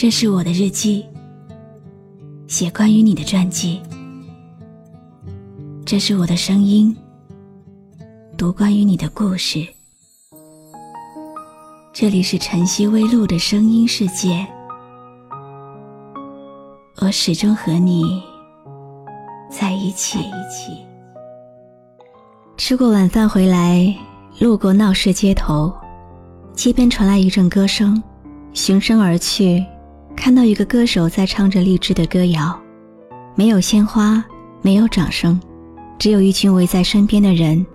这是我的日记，写关于你的传记。这是我的声音，读关于你的故事。这里是晨曦微露的声音世界，我始终和你在一起。吃过晚饭回来，路过闹市街头，街边传来一阵歌声，循声而去。看到一个歌手在唱着励志的歌谣，没有鲜花，没有掌声，只有一群围在身边的人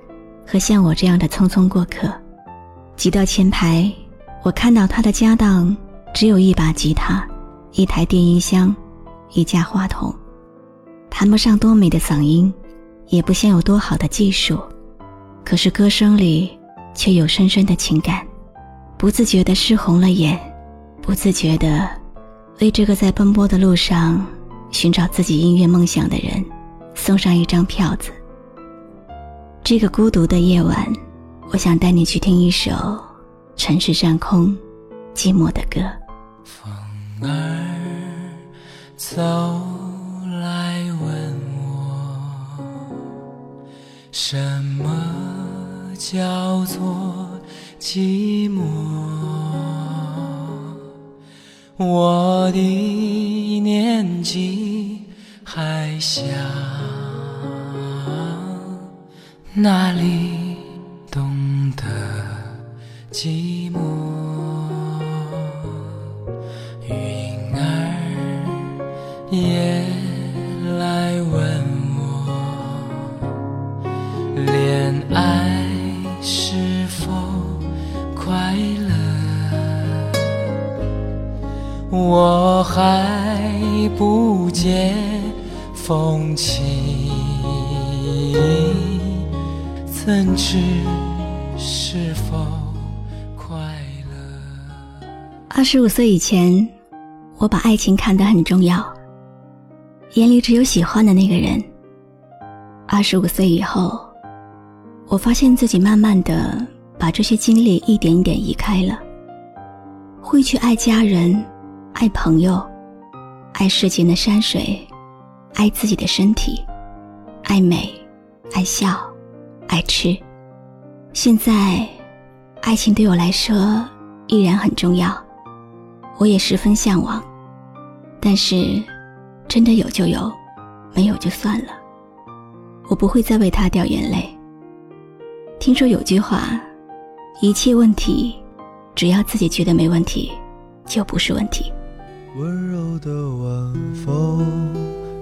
和像我这样的匆匆过客。挤到前排，我看到他的家当只有一把吉他、一台电音箱、一架话筒，谈不上多美的嗓音，也不像有多好的技术，可是歌声里却有深深的情感，不自觉地湿红了眼，不自觉的。为这个在奔波的路上寻找自己音乐梦想的人送上一张票子。这个孤独的夜晚，我想带你去听一首城市上空寂寞的歌。风儿走来问我，什么叫做寂寞？年纪还小，哪里懂得寂寞？风起，怎知是否快乐？二十五岁以前，我把爱情看得很重要，眼里只有喜欢的那个人。二十五岁以后，我发现自己慢慢的把这些精力一点一点移开了，会去爱家人。爱朋友，爱世间的山水，爱自己的身体，爱美，爱笑，爱吃。现在，爱情对我来说依然很重要，我也十分向往。但是，真的有就有，没有就算了。我不会再为他掉眼泪。听说有句话，一切问题，只要自己觉得没问题，就不是问题。温柔的晚风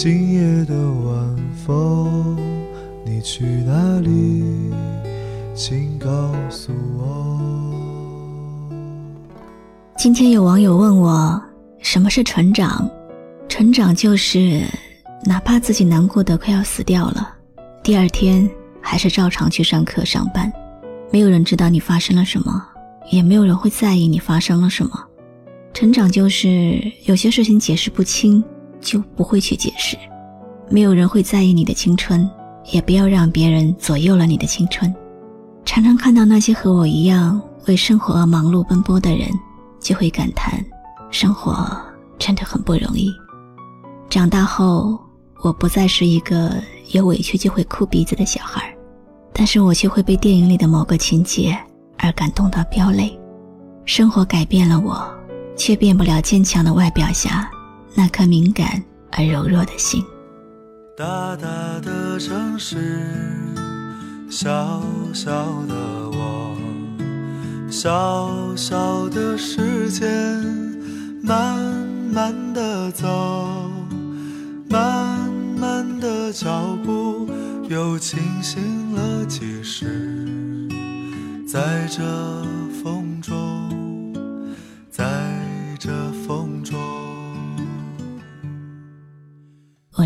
今夜的晚风，你去哪里？请告诉我。今天有网友问我，什么是成长？成长就是哪怕自己难过的快要死掉了，第二天还是照常去上课上班，没有人知道你发生了什么，也没有人会在意你发生了什么。成长就是有些事情解释不清。就不会去解释，没有人会在意你的青春，也不要让别人左右了你的青春。常常看到那些和我一样为生活而忙碌奔波的人，就会感叹，生活真的很不容易。长大后，我不再是一个有委屈就会哭鼻子的小孩，但是我却会被电影里的某个情节而感动到飙泪。生活改变了我，却变不了坚强的外表下。那颗敏感而柔弱的心。大大的城市，小小的我，小小的时间，慢慢的走，慢慢的脚步又清醒了几时，在这风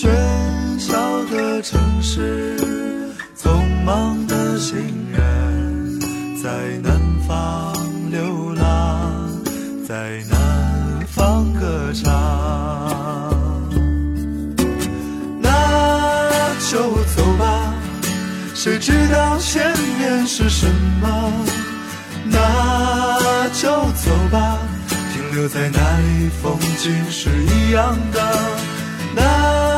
喧嚣的城市，匆忙的行人，在南方流浪，在南方歌唱。那就走吧，谁知道前面是什么？那就走吧，停留在那里，风景是一样的。那